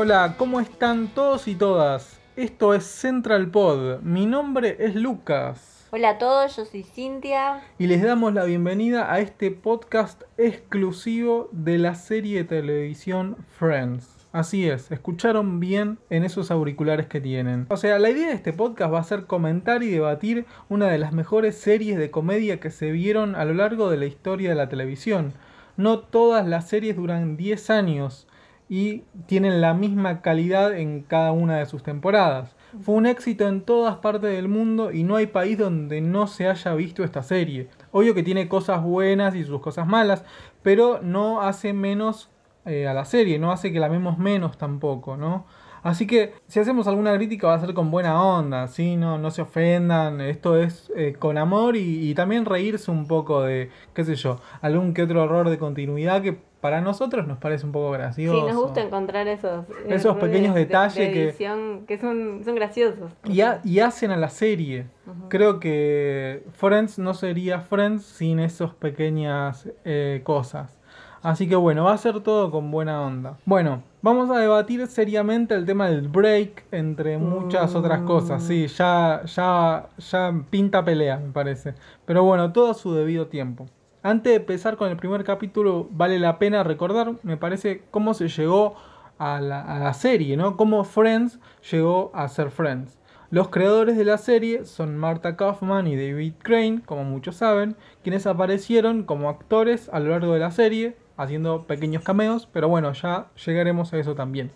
Hola, ¿cómo están todos y todas? Esto es Central Pod. Mi nombre es Lucas. Hola a todos, yo soy Cintia. Y les damos la bienvenida a este podcast exclusivo de la serie de televisión Friends. Así es, escucharon bien en esos auriculares que tienen. O sea, la idea de este podcast va a ser comentar y debatir una de las mejores series de comedia que se vieron a lo largo de la historia de la televisión. No todas las series duran 10 años y tienen la misma calidad en cada una de sus temporadas. Fue un éxito en todas partes del mundo y no hay país donde no se haya visto esta serie. Obvio que tiene cosas buenas y sus cosas malas, pero no hace menos eh, a la serie, no hace que la vemos menos tampoco, ¿no? Así que si hacemos alguna crítica va a ser con buena onda, ¿sí? No, no se ofendan, esto es eh, con amor y, y, también reírse un poco de, qué sé yo, algún que otro error de continuidad que para nosotros nos parece un poco gracioso. Sí, nos gusta encontrar esos, esos pequeños de, detalles de edición que, que son, son, graciosos. Y, hacen a la serie. Uh -huh. Creo que Friends no sería Friends sin esas pequeñas eh, cosas. Así que bueno, va a ser todo con buena onda. Bueno, vamos a debatir seriamente el tema del break, entre muchas otras cosas. Sí, ya, ya, ya pinta pelea, me parece. Pero bueno, todo a su debido tiempo. Antes de empezar con el primer capítulo, vale la pena recordar, me parece, cómo se llegó a la, a la serie, ¿no? Cómo Friends llegó a ser Friends. Los creadores de la serie son Marta Kaufman y David Crane, como muchos saben, quienes aparecieron como actores a lo largo de la serie, haciendo pequeños cameos, pero bueno, ya llegaremos a eso también.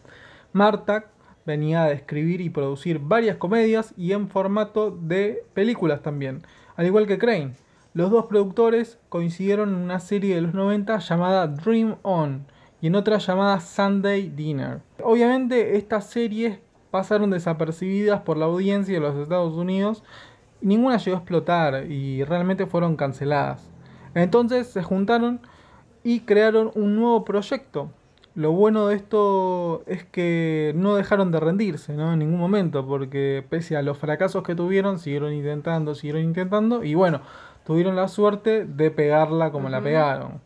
Marta venía de escribir y producir varias comedias y en formato de películas también, al igual que Crane. Los dos productores coincidieron en una serie de los 90 llamada Dream On y en otra llamada Sunday Dinner. Obviamente estas series pasaron desapercibidas por la audiencia de los Estados Unidos y ninguna llegó a explotar y realmente fueron canceladas. Entonces se juntaron y crearon un nuevo proyecto. Lo bueno de esto es que no dejaron de rendirse ¿no? en ningún momento, porque pese a los fracasos que tuvieron, siguieron intentando, siguieron intentando, y bueno, tuvieron la suerte de pegarla como uh -huh. la pegaron.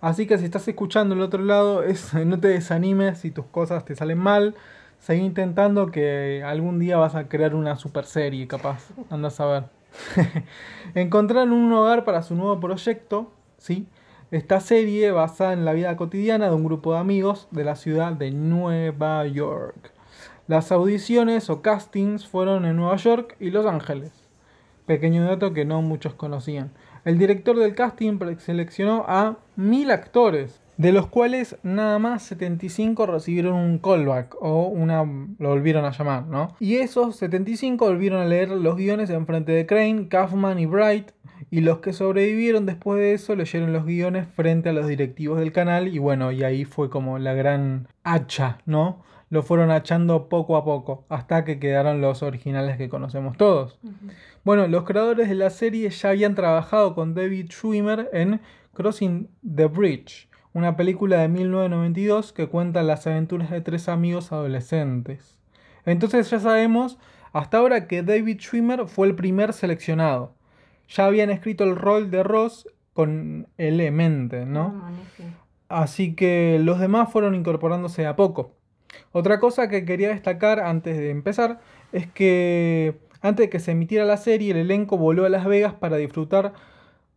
Así que si estás escuchando el otro lado, es, no te desanimes si tus cosas te salen mal. Seguí intentando que algún día vas a crear una super serie, capaz. Andas a ver. Encontraron un hogar para su nuevo proyecto, ¿sí? Esta serie basada en la vida cotidiana de un grupo de amigos de la ciudad de Nueva York. Las audiciones o castings fueron en Nueva York y Los Ángeles. Pequeño dato que no muchos conocían. El director del casting seleccionó a mil actores, de los cuales nada más 75 recibieron un callback o una lo volvieron a llamar, ¿no? Y esos 75 volvieron a leer los guiones en frente de Crane, Kaufman y Bright y los que sobrevivieron después de eso leyeron los guiones frente a los directivos del canal y bueno, y ahí fue como la gran hacha, ¿no? Lo fueron hachando poco a poco hasta que quedaron los originales que conocemos todos. Uh -huh. Bueno, los creadores de la serie ya habían trabajado con David Schwimmer en Crossing the Bridge, una película de 1992 que cuenta las aventuras de tres amigos adolescentes. Entonces ya sabemos hasta ahora que David Schwimmer fue el primer seleccionado ya habían escrito el rol de Ross con él en mente, ¿no? Oh, Así que los demás fueron incorporándose a poco. Otra cosa que quería destacar antes de empezar es que antes de que se emitiera la serie, el elenco voló a Las Vegas para disfrutar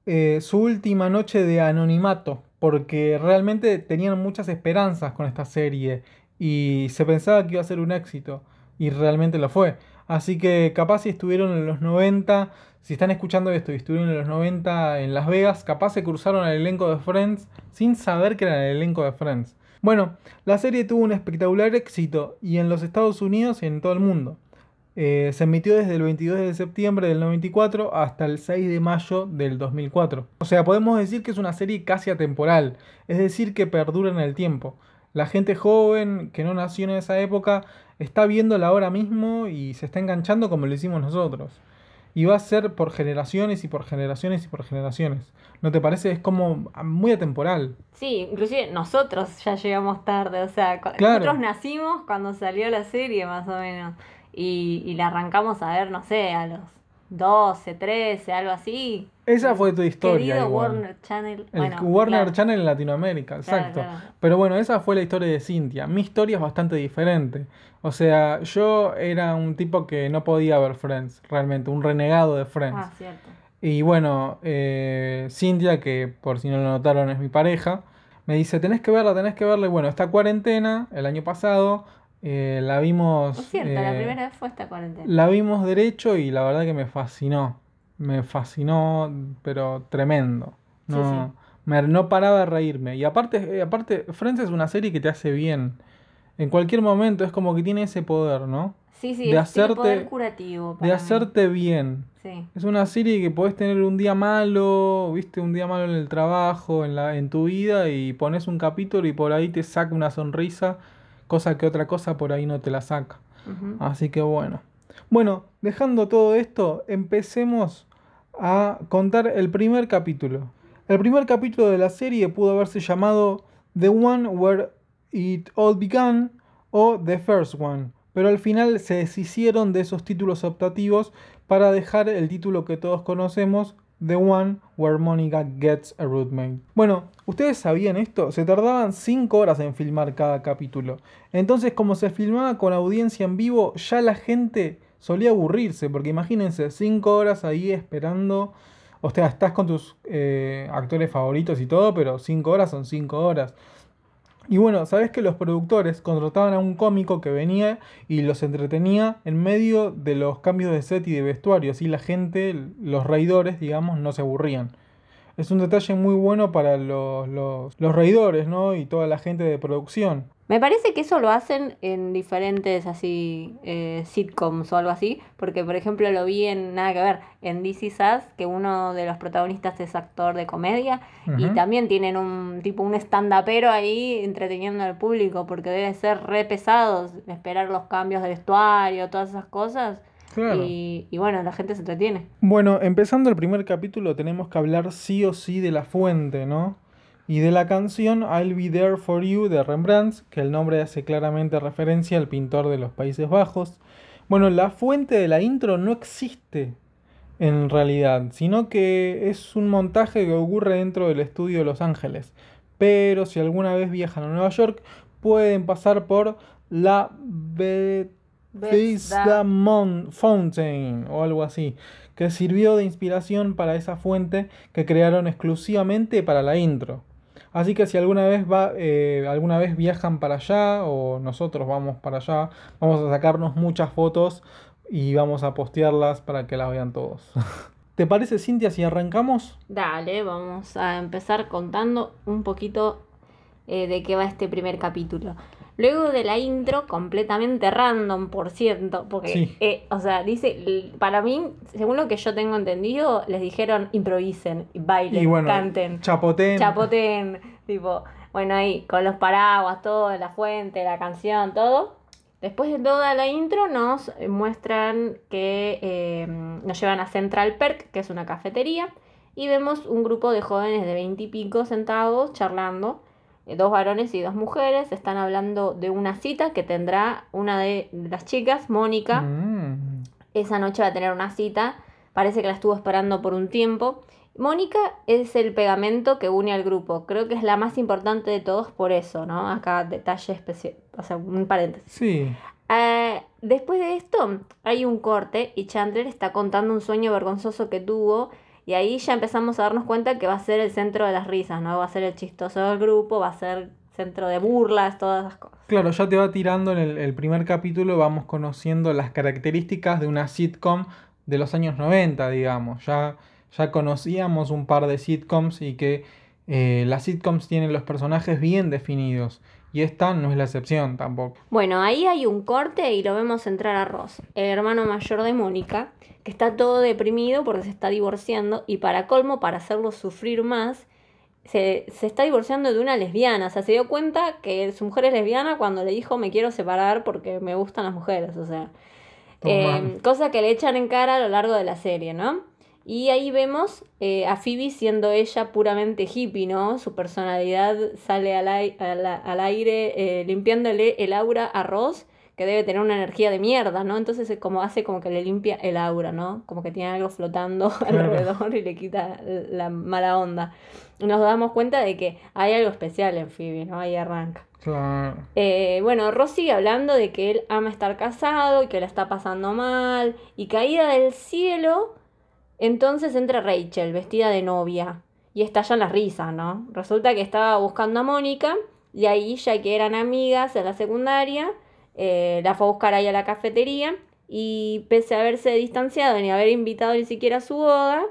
eh, su última noche de anonimato, porque realmente tenían muchas esperanzas con esta serie y se pensaba que iba a ser un éxito, y realmente lo fue. Así que capaz si estuvieron en los 90, si están escuchando esto y estuvieron en los 90 en Las Vegas, capaz se cruzaron al elenco de Friends sin saber que era el elenco de Friends. Bueno, la serie tuvo un espectacular éxito y en los Estados Unidos y en todo el mundo. Eh, se emitió desde el 22 de septiembre del 94 hasta el 6 de mayo del 2004. O sea, podemos decir que es una serie casi atemporal, es decir, que perdura en el tiempo. La gente joven que no nació en esa época está viéndola ahora mismo y se está enganchando como lo hicimos nosotros. Y va a ser por generaciones y por generaciones y por generaciones. ¿No te parece? Es como muy atemporal. Sí, inclusive nosotros ya llegamos tarde. O sea, Claro. nosotros nacimos cuando salió la serie más o menos. Y, y la arrancamos a ver, no sé, a los 12, 13, algo así. Esa fue tu historia. Querido igual. Warner Channel. El bueno, Warner claro. Channel en Latinoamérica, exacto. claro. Pero bueno, esa fue la historia de Cintia. Mi historia es bastante diferente. O sea, yo era un tipo que no podía ver Friends, realmente, un renegado de Friends. Ah, cierto. Y bueno, eh, Cintia, que por si no lo notaron es mi pareja, me dice, tenés que verla, tenés que verla. Y bueno, esta cuarentena, el año pasado, eh, la vimos... Es cierto, la eh, primera vez fue esta cuarentena. La vimos derecho y la verdad que me fascinó. Me fascinó, pero tremendo. No, Sí, sí. me- no paraba de reírme. Y aparte, eh, aparte, Friends es una serie que te hace bien. En cualquier momento es como que tiene ese poder, ¿no? Sí, sí, de es- hacerte- poder curativo. De mí. hacerte bien. Sí. Es una serie que podés tener un día malo, viste, un día malo en el trabajo, en la, en tu vida, y pones un capítulo y por ahí te saca una sonrisa, cosa que otra cosa por ahí no te la saca. Así que bueno. Bueno, dejando todo esto, empecemos a contar el primer capítulo. El primer capítulo de la serie pudo haberse llamado The One Where It All Began o The First One, pero al final se deshicieron de esos títulos optativos para dejar el título que todos conocemos, The One Where Monica Gets a Roommate. Bueno, ¿ustedes sabían esto? Se tardaban 5 horas en filmar cada capítulo. Entonces, como se filmaba con audiencia en vivo, ya la gente solía aburrirse, porque imagínense, 5 horas ahí esperando. O sea, estás con tus eh, actores favoritos y todo, pero 5 horas son 5 horas. Y bueno, sabes que los productores contrataban a un cómico que venía y los entretenía en medio de los cambios de set y de vestuario, así la gente, los reidores, digamos, no se aburrían. Es un detalle muy bueno para los, los, los reidores, ¿no? Y toda la gente de producción. Me parece que eso lo hacen en diferentes así eh, sitcoms o algo así, porque por ejemplo lo vi en nada que ver en Is Us, que uno de los protagonistas es actor de comedia y también tienen un tipo un stand-upero ahí entreteniendo al público, porque debe ser re pesado esperar los cambios de vestuario, todas esas cosas. Claro. Y, y bueno, la gente se entretiene. Bueno, empezando el primer capítulo tenemos que hablar sí o sí de la fuente, ¿no? Y de la canción I'll Be There For You de Rembrandt, que el nombre hace claramente referencia al pintor de los Países Bajos. Bueno, la fuente de la intro no existe en realidad, sino que es un montaje que ocurre dentro del estudio de Los Ángeles. Pero si alguna vez viajan a Nueva York, pueden pasar por la Bethesda Fountain o algo así, que sirvió de inspiración para esa fuente que crearon exclusivamente para la intro. Así que si alguna vez va, eh, alguna vez viajan para allá o nosotros vamos para allá, vamos a sacarnos muchas fotos y vamos a postearlas para que las vean todos. ¿Te parece, Cintia, si arrancamos? Dale, vamos a empezar contando un poquito eh, de qué va este primer capítulo. Luego de la intro, completamente random, por cierto, porque, Sí. eh, o sea, dice, para mí, según lo que yo tengo entendido, les dijeron improvisen, bailen, y bueno, canten, chapoten. chapoten, tipo, bueno, ahí, con los paraguas, todo, la fuente, la canción, todo. Después de toda la intro nos muestran que eh, nos llevan a Central Perk, que es una cafetería, y vemos un grupo de jóvenes de veintipico sentados charlando, dos varones y dos mujeres, están hablando de una cita que tendrá una de las chicas, Mónica, Mm. esa noche va a tener una cita, parece que la estuvo esperando por un tiempo. Mónica es el pegamento que une al grupo, creo que es la más importante de todos por eso, ¿no? Acá detalle especial, o sea, un paréntesis. Sí. Eh, después de esto hay un corte y Chandler está contando un sueño vergonzoso que tuvo y ahí ya empezamos a darnos cuenta que va a ser el centro de las risas, ¿no? Va a ser el chistoso del grupo, va a ser centro de burlas, todas esas cosas. Claro, ya te va tirando en el, el primer capítulo, vamos conociendo las características de una sitcom de los años 90, digamos. Ya, ya conocíamos un par de sitcoms y que eh, las sitcoms tienen los personajes bien definidos. Y esta no es la excepción tampoco. Bueno, ahí hay un corte y lo vemos entrar a Ross, el hermano mayor de Mónica, que está todo deprimido porque se está divorciando y para colmo, para hacerlo sufrir más, se, se está divorciando de una lesbiana. O sea, se dio cuenta que su mujer es lesbiana cuando le dijo me quiero separar porque me gustan las mujeres. O sea, eh, cosa que le echan en cara a lo largo de la serie, ¿no? Y ahí vemos eh, a Phoebe siendo ella puramente hippie, ¿no? Su personalidad sale al, ai- aire eh, limpiándole el aura a Ross, que debe tener una energía de mierda, ¿no? Entonces es como hace como que le limpia el aura, ¿no? Como que tiene algo flotando alrededor y le quita la mala onda. Nos damos cuenta de que hay algo especial en Phoebe, ¿no? Ahí arranca. Claro. Eh, bueno, Ross sigue hablando de que él ama estar casado y que la está pasando mal. Y caída del cielo, entonces entra Rachel, vestida de novia. Y estallan las risas, ¿no? Resulta que estaba buscando a Mónica y ahí, ya que eran amigas en la secundaria, eh, la fue a buscar ahí a la cafetería y pese a haberse distanciado ni haber invitado ni siquiera a su boda,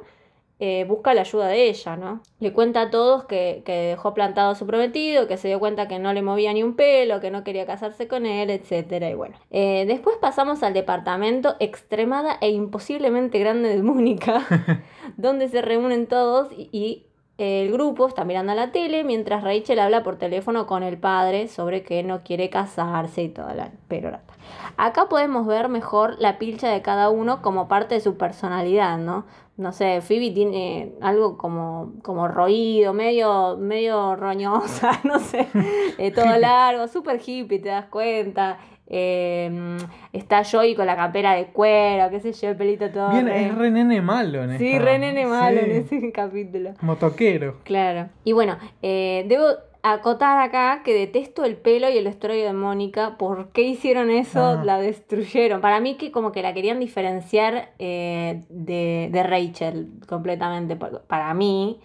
eh, busca la ayuda de ella, ¿no? Le cuenta a todos que, que, dejó plantado a su prometido, que se dio cuenta que no le movía ni un pelo, que no quería casarse con él, etcétera, y bueno. Eh, después pasamos al departamento extremada e imposiblemente grande de Mónica, donde se reúnen todos y, y el grupo está mirando a la tele mientras Rachel habla por teléfono con el padre sobre que no quiere casarse y toda la perorata. Acá podemos ver mejor la pilcha de cada uno como parte de su personalidad, ¿no? No sé, Phoebe tiene algo como, como roído, medio, medio roñosa, no sé, eh, todo largo, súper hippie, te das cuenta. Eh, está Joey con la campera de cuero, qué sé yo, el pelito todo. Bien, re... es re nene malo en Sí, esta... re nene malo Sí. en ese capítulo. Motoquero. Claro. Y bueno, eh, debo acotar acá que detesto el pelo y el vestuario de Mónica. ¿Por qué hicieron eso? Ah. La destruyeron. Para mí que como que la querían diferenciar eh, de, de Rachel completamente. Para mí,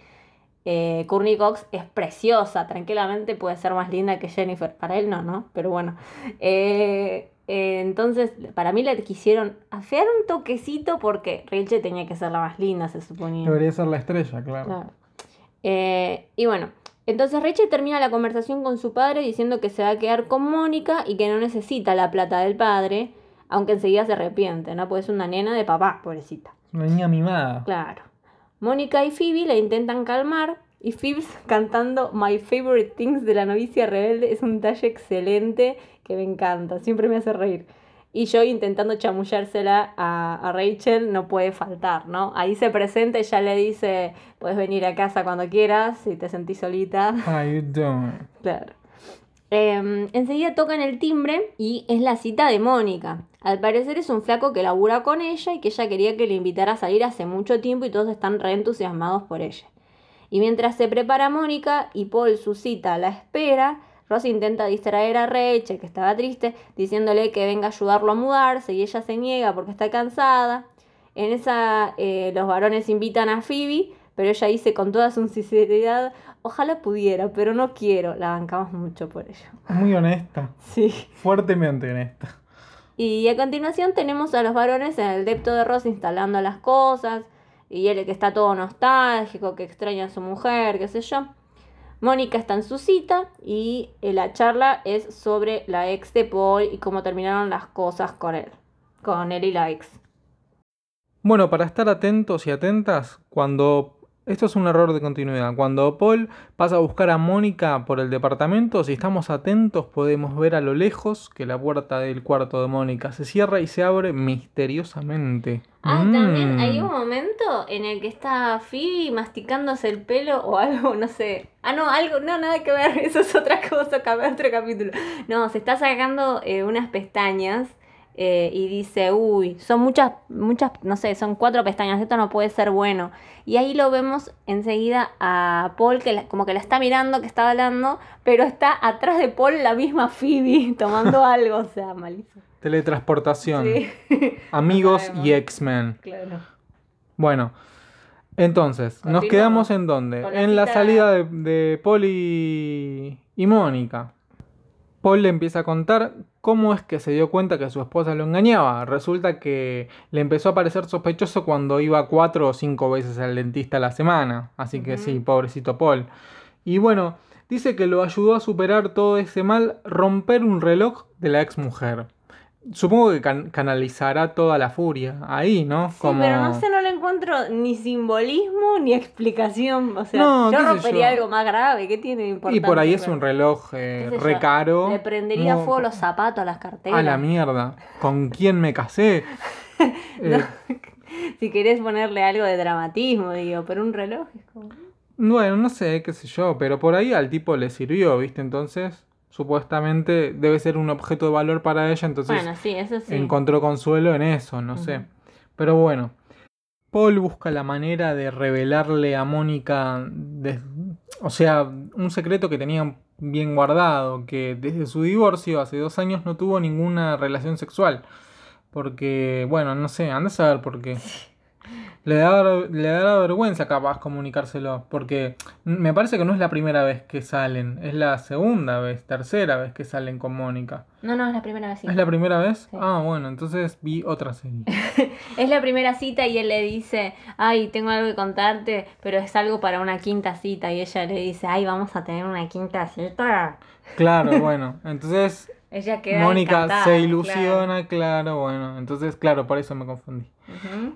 eh, Courtney Cox es preciosa. Tranquilamente puede ser más linda que Jennifer. Para él no, ¿no? Pero bueno. Eh, eh, entonces, para mí la quisieron afear un toquecito porque Rachel tenía que ser la más linda, se suponía. Debería ser la estrella, claro. Claro. Eh, y bueno, entonces Rachel termina la conversación con su padre diciendo que se va a quedar con Mónica y que no necesita la plata del padre, aunque enseguida se arrepiente, ¿no? Pues es una nena de papá, pobrecita. Una niña mimada. Claro. Mónica y Phoebe la intentan calmar y Phoebe cantando My Favorite Things de la novicia rebelde es un talle excelente que me encanta, siempre me hace reír. Y yo intentando chamullársela a, a Rachel no puede faltar, ¿no? Ahí se presenta y ya le dice, puedes venir a casa cuando quieras, si te sentís solita. How you doing? Claro. Eh, enseguida tocan el timbre y es la cita de Mónica. Al parecer es un flaco que labura con ella y que ella quería que le invitara a salir hace mucho tiempo y todos están re entusiasmados por ella. Y mientras se prepara Mónica y Paul su cita la espera, Ross intenta distraer a Rachel, que estaba triste, diciéndole que venga a ayudarlo a mudarse y ella se niega porque está cansada. En esa eh, los varones invitan a Phoebe, pero ella dice con toda su sinceridad, ojalá pudiera, pero no quiero. La bancamos mucho por ello. Muy honesta. Sí. Fuertemente honesta. Y a continuación tenemos a los varones en el depto de Ross instalando las cosas. Y él que está todo nostálgico, que extraña a su mujer, qué sé yo. Mónica está en su cita y eh, la charla es sobre la ex de Paul y cómo terminaron las cosas con él. Con él y la ex. Bueno, para estar atentos y atentas, cuando... Esto es un error de continuidad. Cuando Paul pasa a buscar a Mónica por el departamento, si estamos atentos podemos ver a lo lejos que la puerta del cuarto de Mónica se cierra y se abre misteriosamente. Ah, Mm. también hay un momento en el que está Phoebe masticándose el pelo o algo, no sé. Ah, no, algo, no, nada que ver, eso es otra cosa, otro capítulo. No, se está sacando eh, unas pestañas eh, y dice, uy, son muchas, muchas, no sé, son cuatro pestañas, esto no puede ser bueno. Y ahí lo vemos enseguida a Paul, que la- como que la está mirando, que está hablando, pero está atrás de Paul la misma Phoebe tomando algo, o sea, malísimo. Teletransportación. Sí, Amigos No y X-Men. claro. Bueno, entonces, nos quedamos en dónde? la En la salida de, de Paul y, y Mónica. Paul le empieza a contar cómo es que se dio cuenta que su esposa lo engañaba. Resulta que le empezó a parecer sospechoso cuando iba cuatro o cinco veces al dentista a la semana. Así que sí, pobrecito Paul. Y bueno, dice que lo ayudó a superar todo ese mal romper un reloj de la ex mujer. Supongo que can- canalizará toda la furia ahí, ¿no? Sí, pero no sé, no le encuentro ni simbolismo ni explicación. O sea, No, yo rompería yo. algo más grave. ¿Qué tiene de importante? Y por ahí es un reloj eh, qué sé re yo, caro. Le prendería Mu- fuego los zapatos, las carteras. A la mierda. ¿Con quién me casé? Eh, Si querés ponerle algo de dramatismo, digo, pero un reloj es como. bueno, no sé, qué sé yo, pero por ahí al tipo le sirvió, ¿viste? Entonces, supuestamente debe ser un objeto de valor para ella, entonces Bueno, sí, eso sí. encontró consuelo en eso, no sé. Pero bueno, Paul busca la manera de revelarle a Mónica, de- o sea, un secreto que tenía bien guardado, que desde su divorcio hace dos años no tuvo ninguna relación sexual. Porque, bueno, no sé, anda a saber por qué. Le da, le da vergüenza capaz comunicárselo, porque me parece que no es la primera vez que salen, es la segunda vez, tercera vez que salen con Mónica. No, no, es la primera cita. ¿Es la primera vez? Sí. Ah, bueno, entonces vi otra serie. Es la primera cita y él le dice, ay, tengo algo que contarte, pero es algo para una quinta cita. Y ella le dice, ay, vamos a tener una quinta cita. Claro, bueno, entonces Ella queda Mónica se ilusiona, claro. bueno, entonces, claro, por eso me confundí.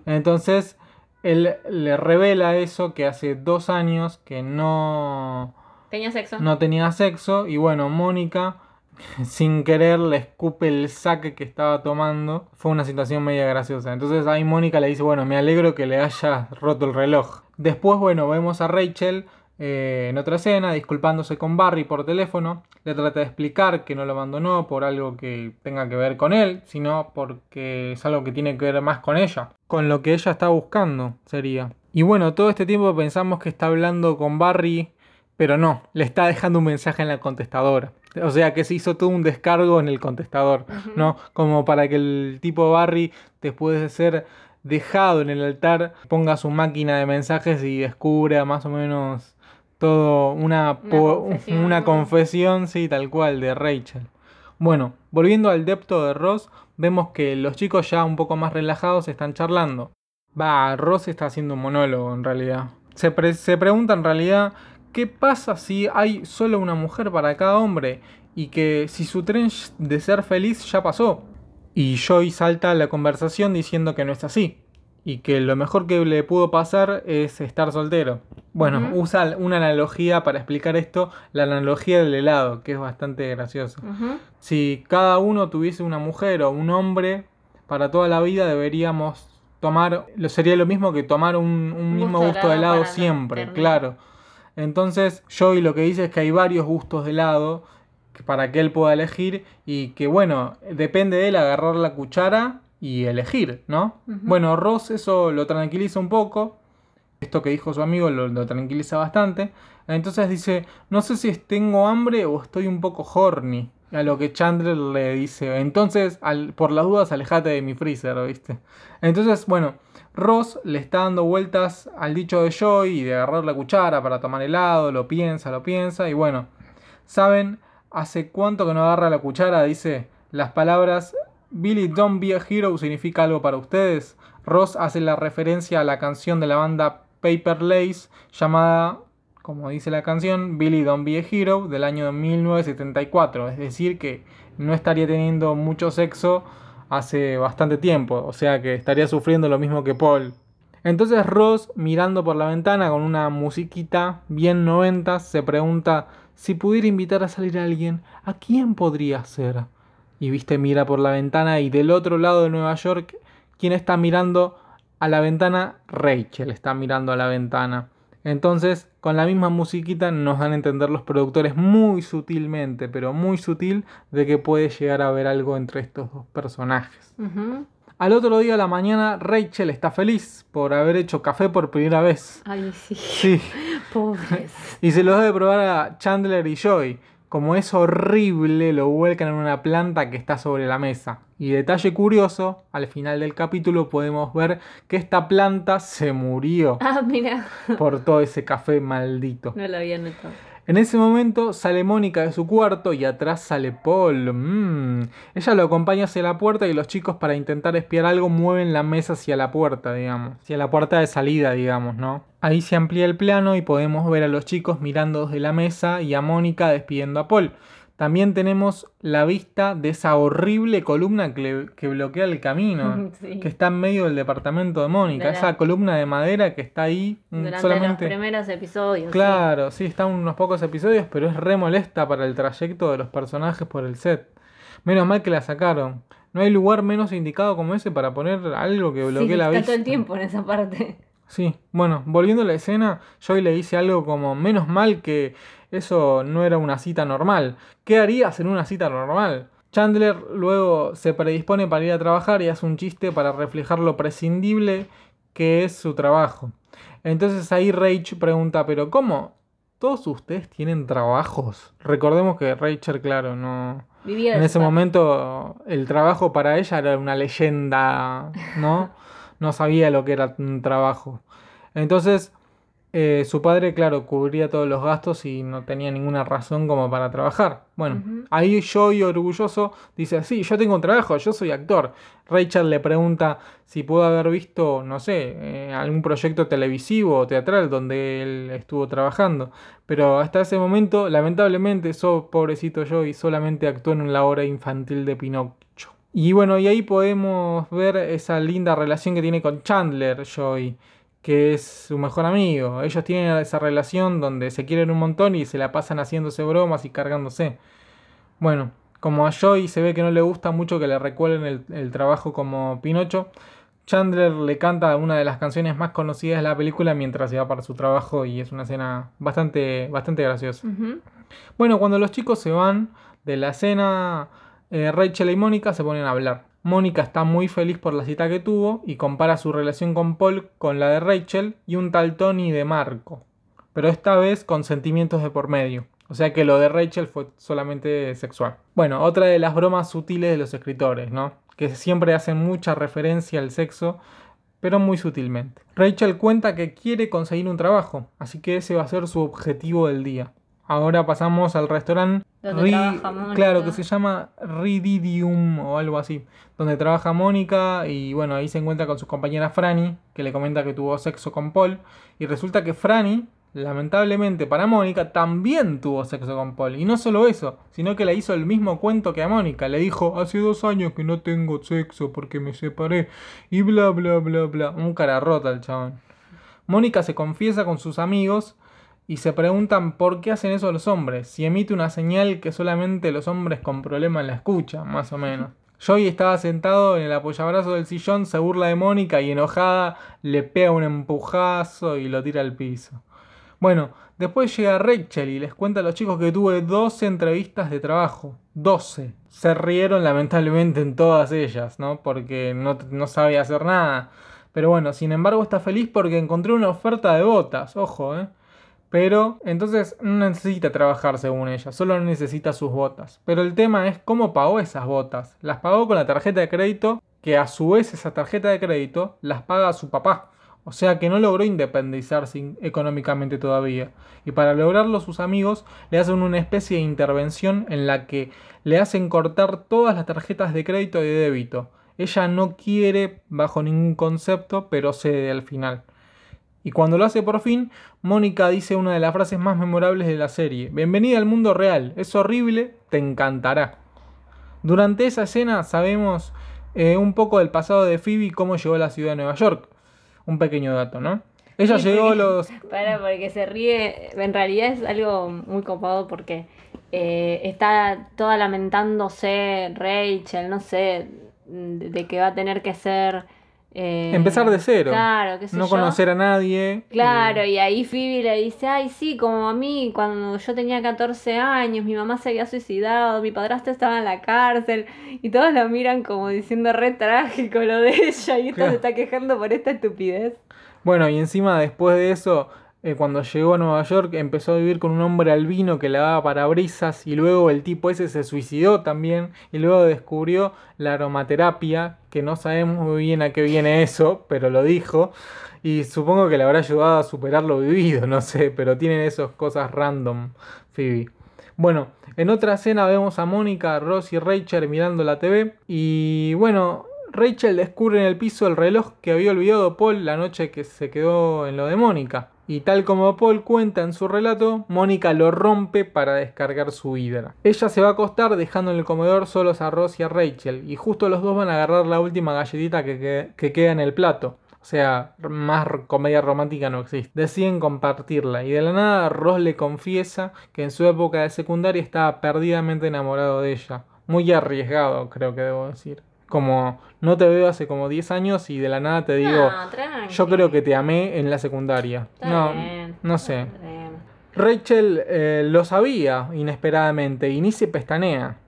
Entonces, él le revela eso que hace dos años que no, Tenía sexo. no tenía sexo y bueno, Mónica sin querer le escupe el saque que estaba tomando. Fue una situación media graciosa. Entonces ahí Mónica le dice, bueno, me alegro que le hayas roto el reloj. Después, bueno, vemos a Rachel eh, en otra escena disculpándose con Barry por teléfono. Le trata de explicar que no lo abandonó por algo que tenga que ver con él, sino porque es algo que tiene que ver más con ella. Con lo que ella está buscando, sería. Y bueno, todo este tiempo pensamos que está hablando con Barry, pero no, le está dejando un mensaje en la contestadora. O sea que se hizo todo un descargo en el contestador. ¿no? Como para que el tipo Barry, después de ser dejado en el altar, ponga su máquina de mensajes y descubra más o menos todo una, Una po- confesión. una confesión, sí, tal cual, de Rachel. Bueno, volviendo al depto de Ross, vemos que los chicos ya un poco más relajados están charlando. Va, Ross está haciendo un monólogo en realidad. Se, pre- se pregunta en realidad qué pasa si hay solo una mujer para cada hombre y que si su tren de ser feliz ya pasó. Y Joy salta a la conversación diciendo que no es así y que lo mejor que le pudo pasar es estar soltero. Bueno, usa una analogía para explicar esto, la analogía del helado, que es bastante graciosa. Ujú. Si cada uno tuviese una mujer o un hombre para toda la vida, deberíamos tomar, lo sería lo mismo que tomar un, un mismo Gusto de gusto de helado siempre, claro. Entonces, Joey lo que dice es que hay varios gustos de helado que- para que él pueda elegir y que, bueno, depende de él agarrar la cuchara y elegir, ¿no? Bueno, Ross eso lo tranquiliza un poco. Esto que dijo su amigo lo, lo tranquiliza bastante. Entonces dice, no sé si tengo hambre o estoy un poco horny. A lo que Chandler le dice, entonces al- por las dudas alejate de mi freezer, ¿viste? Entonces, bueno, Ross le está dando vueltas al dicho de Joy y de agarrar la cuchara para tomar helado, lo piensa, lo piensa y bueno, ¿saben hace cuánto que no agarra la cuchara? Dice, las palabras Billy Don't Be a Hero significa algo para ustedes. Ross hace la referencia a la canción de la banda Paper Lace llamada, como dice la canción, Billy Don't Be a Hero del año 1974. Es decir, que no estaría teniendo mucho sexo hace bastante tiempo. O sea que estaría sufriendo lo mismo que Paul. Entonces Ross, mirando por la ventana con una musiquita bien noventas, se pregunta si pudiera invitar a salir a alguien, ¿a quién podría ser? Y viste, mira por la ventana y del otro lado de Nueva York, ¿quién está mirando a la ventana? Rachel está mirando a la ventana. Entonces, con la misma musiquita nos dan a entender los productores muy sutilmente, pero muy sutil, de que puede llegar a haber algo entre estos dos personajes. Al otro día de la mañana, Rachel está feliz por haber hecho café por primera vez. Ay, sí. Sí, Pobres. y se los debe probar a Chandler y Joy. Como es horrible, lo vuelcan en una planta que está sobre la mesa. Y detalle curioso, al final del capítulo podemos ver que esta planta se murió Ah, mira. por todo ese café maldito. No lo había notado. En ese momento sale Mónica de su cuarto y atrás sale Paul. Mm. Ella lo acompaña hacia la puerta y los chicos para intentar espiar algo mueven la mesa hacia la puerta, digamos. Hacia la puerta de salida, digamos, ¿no? Ahí se amplía el plano y podemos ver a los chicos mirando desde la mesa y a Mónica despidiendo a Paul. También tenemos la vista de esa horrible columna que, que bloquea el camino, Sí. que está en medio del departamento de Mónica. De la- Esa columna de madera que está ahí mm, Durante solamente... los primeros episodios. sí. Claro, sí, están unos pocos episodios, pero es re molesta para el trayecto de los personajes por el set. Menos mal que la sacaron. No hay lugar menos indicado como ese para poner algo que Sí, bloquee la está vista. todo el tiempo en esa parte. Sí, bueno, volviendo a la escena, Joy le dice algo como, menos mal que Eso no era una cita normal. ¿Qué harías en una cita normal? Chandler luego se predispone para ir a trabajar y hace un chiste para reflejar lo prescindible que es su trabajo. Entonces ahí Rachel pregunta, pero ¿cómo? ¿Todos ustedes tienen trabajos? Recordemos que Rachel, claro, no... Vivía En ese momento el trabajo para ella era una leyenda, ¿no? No sabía lo que era un trabajo. Entonces, eh, su padre, claro, cubría todos los gastos y no tenía ninguna razón como para trabajar. Bueno, ahí Joey, orgulloso, dice, sí, yo tengo un trabajo, yo soy actor. Rachel le pregunta si pudo haber visto, no sé, eh, algún proyecto televisivo o teatral donde él estuvo trabajando. Pero hasta ese momento, lamentablemente, so, pobrecito Joey solamente actuó en la obra infantil de Pinocho. Y bueno, y ahí podemos ver esa linda relación que tiene con Chandler, Joey, que es su mejor amigo. Ellos tienen esa relación donde se quieren un montón y se la pasan haciéndose bromas y cargándose. Bueno, como a Joey se ve que no le gusta mucho que le recuerden el, el trabajo como Pinocho, Chandler le canta una de las canciones más conocidas de la película mientras se va para su trabajo y es una escena bastante, bastante graciosa. Bueno, cuando los chicos se van de la cena, eh, Rachel y Mónica se ponen a hablar. Mónica está muy feliz por la cita que tuvo y compara su relación con Paul con la de Rachel y un tal Tony de Marco. Pero esta vez con sentimientos de por medio. O sea que lo de Rachel fue solamente sexual. Bueno, otra de las bromas sutiles de los escritores, ¿no? Que siempre hacen mucha referencia al sexo, pero muy sutilmente. Rachel cuenta que quiere conseguir un trabajo, así que ese va a ser su objetivo del día. Ahora pasamos al restaurante Donde trabaja Mónica. claro, que se llama Rididium o algo así, donde trabaja Mónica y bueno, ahí se encuentra con su compañera Franny, que le comenta que tuvo sexo con Paul y resulta que Franny, lamentablemente para Mónica, también tuvo sexo con Paul y no solo eso, sino que le hizo el mismo cuento que a Mónica, le dijo, hace dos años que no tengo sexo porque me separé y bla bla bla bla, un cara rota el chabón. Mónica se confiesa con sus amigos y se preguntan por qué hacen eso los hombres, si emite una señal que solamente los hombres con problemas la escuchan, más o menos. Joey estaba sentado en el apoyabrazo del sillón, se burla de Mónica y enojada le pega un empujazo y lo tira al piso. Bueno, después llega Rachel y les cuenta a los chicos que tuve 12 entrevistas de trabajo. 12. Se rieron lamentablemente en todas ellas, ¿no? Porque no, no sabía hacer nada. Pero bueno, sin embargo está feliz porque encontró una oferta de botas, ojo, ¿eh? Pero entonces no necesita trabajar según ella, solo necesita sus botas. Pero el tema es cómo pagó esas botas. Las pagó con la tarjeta de crédito, que a su vez esa tarjeta de crédito las paga su papá. O sea que no logró independizarse in- económicamente todavía. Y para lograrlo sus amigos le hacen una especie de intervención en la que le hacen cortar todas las tarjetas de crédito y de débito. Ella no quiere bajo ningún concepto, pero cede al final. Y cuando lo hace por fin, Mónica dice una de las frases más memorables de la serie. Bienvenida al mundo real, es horrible, te encantará. Durante esa escena sabemos eh, un poco del pasado de Phoebe y cómo llegó a la ciudad de Nueva York. Un pequeño dato, ¿no? Ella llegó a los... Para, porque se ríe. En realidad es algo muy copado porque eh, está toda lamentándose Rachel, no sé, de que va a tener que ser. Eh, Empezar de cero. Claro, qué sé no yo. conocer a nadie. Claro, y- y ahí Phoebe le dice, ay, sí, como a mí, cuando yo tenía 14 años, mi mamá se había suicidado, mi padrastro estaba en la cárcel, y todos lo miran como diciendo re trágico lo de ella, y esta Claro. se está quejando por esta estupidez. Bueno, y encima después de eso, eh, cuando llegó a Nueva York, empezó a vivir con un hombre albino que le daba parabrisas y luego el tipo ese se suicidó también y luego descubrió la aromaterapia, que no sabemos muy bien a qué viene eso, pero lo dijo. Y supongo que le habrá ayudado a superar lo vivido, no sé, pero tienen esas cosas random, Phoebe. Bueno, en otra escena vemos a Mónica, Ross y Rachel mirando la TV y bueno, Rachel descubre en el piso el reloj que había olvidado Paul la noche que se quedó en lo de Mónica. Y tal como Paul cuenta en su relato, Mónica lo rompe para descargar su hidra. Ella se va a acostar dejando en el comedor solos a Ross y a Rachel, y justo los dos van a agarrar la última galletita que, que- que queda en el plato. O sea, más comedia romántica no existe. Deciden compartirla y de la nada Ross le confiesa que en su época de secundaria estaba perdidamente enamorado de ella. Muy arriesgado, creo que debo decir. Como no te veo hace como 10 años y de la nada te digo, No, yo creo que te amé en la secundaria. Está No, bien, no sé. bien. Rachel eh, lo sabía inesperadamente y ni se pestanea.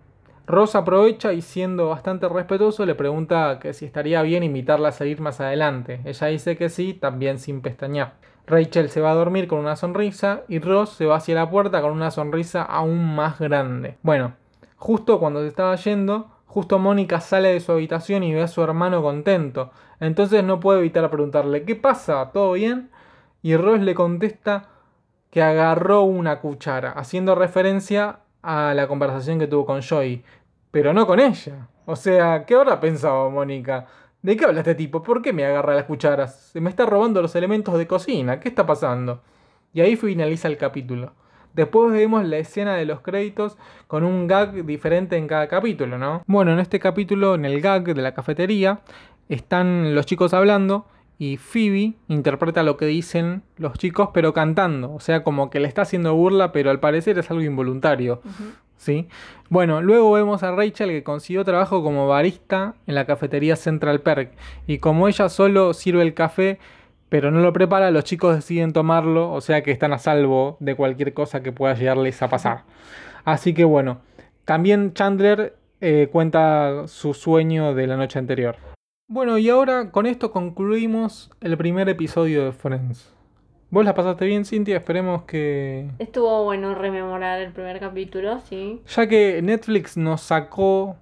Ross aprovecha y siendo bastante respetuoso le pregunta que si estaría bien invitarla a salir más adelante. Ella dice que sí, también sin pestañear. Rachel se va a dormir con una sonrisa y Ross se va hacia la puerta con una sonrisa aún más grande. Bueno, justo cuando se estaba yendo, justo Mónica sale de su habitación y ve a su hermano contento. Entonces no puede evitar preguntarle, ¿qué pasa? ¿Todo bien? Y Ross le contesta que agarró una cuchara, haciendo referencia a la conversación que tuvo con Joy, pero no con ella. O sea, ¿qué habrá pensado Mónica? ¿De qué habla este tipo? ¿Por qué me agarra las cucharas? Se me está robando los elementos de cocina. ¿Qué está pasando? Y ahí finaliza el capítulo. Después vemos la escena de los créditos con un gag diferente en cada capítulo, ¿no? Bueno, en este capítulo, en el gag de la cafetería, están los chicos hablando y Phoebe interpreta lo que dicen los chicos pero cantando, o sea, como que le está haciendo burla, pero al parecer es algo involuntario. ¿Sí? Bueno, luego vemos a Rachel que consiguió trabajo como barista en la cafetería Central Perk y como ella solo sirve el café pero no lo prepara, los chicos deciden tomarlo, o sea que están a salvo de cualquier cosa que pueda llegarles a pasar. Así que bueno, también Chandler eh, cuenta su sueño de la noche anterior. Bueno, y ahora con esto concluimos el primer episodio de Friends. ¿Vos la pasaste bien, Cintia? Esperemos que... Estuvo bueno rememorar el primer capítulo, sí. Ya que Netflix nos sacó,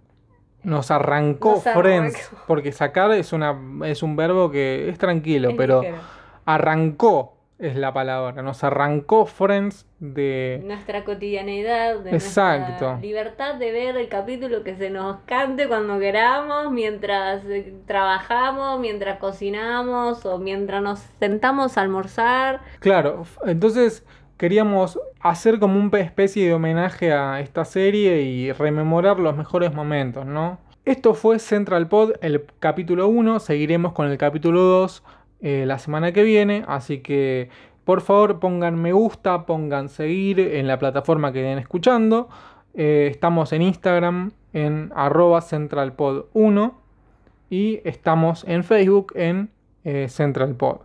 nos arrancó Nos Friends, arrancó. porque sacar es, una, es un verbo que es tranquilo, Es pero ligero. arrancó es la palabra. Nos arrancó Friends de... Nuestra cotidianidad, de Exacto. nuestra libertad de ver el capítulo que se nos cante cuando queramos, mientras eh, trabajamos, mientras cocinamos o mientras nos sentamos a almorzar. Claro, entonces queríamos hacer como una especie de homenaje a esta serie y rememorar los mejores momentos, ¿no? Esto fue Central Pod, el capítulo 1, seguiremos con el capítulo 2 eh, la semana que viene, así que por favor pongan me gusta, pongan seguir en la plataforma que estén escuchando. Eh, estamos en Instagram en arroba centralpod1 y estamos en Facebook en eh, centralpod.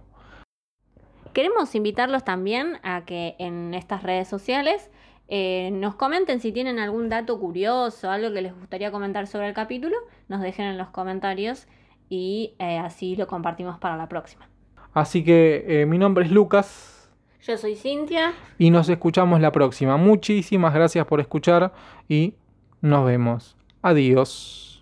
Queremos invitarlos también a que en estas redes sociales eh, nos comenten si tienen algún dato curioso, algo que les gustaría comentar sobre el capítulo, nos dejen en los comentarios y eh, así lo compartimos para la próxima. Así que eh, mi nombre es Lucas Yo soy Cintia. y nos escuchamos la próxima. Muchísimas gracias por escuchar y nos vemos. Adiós.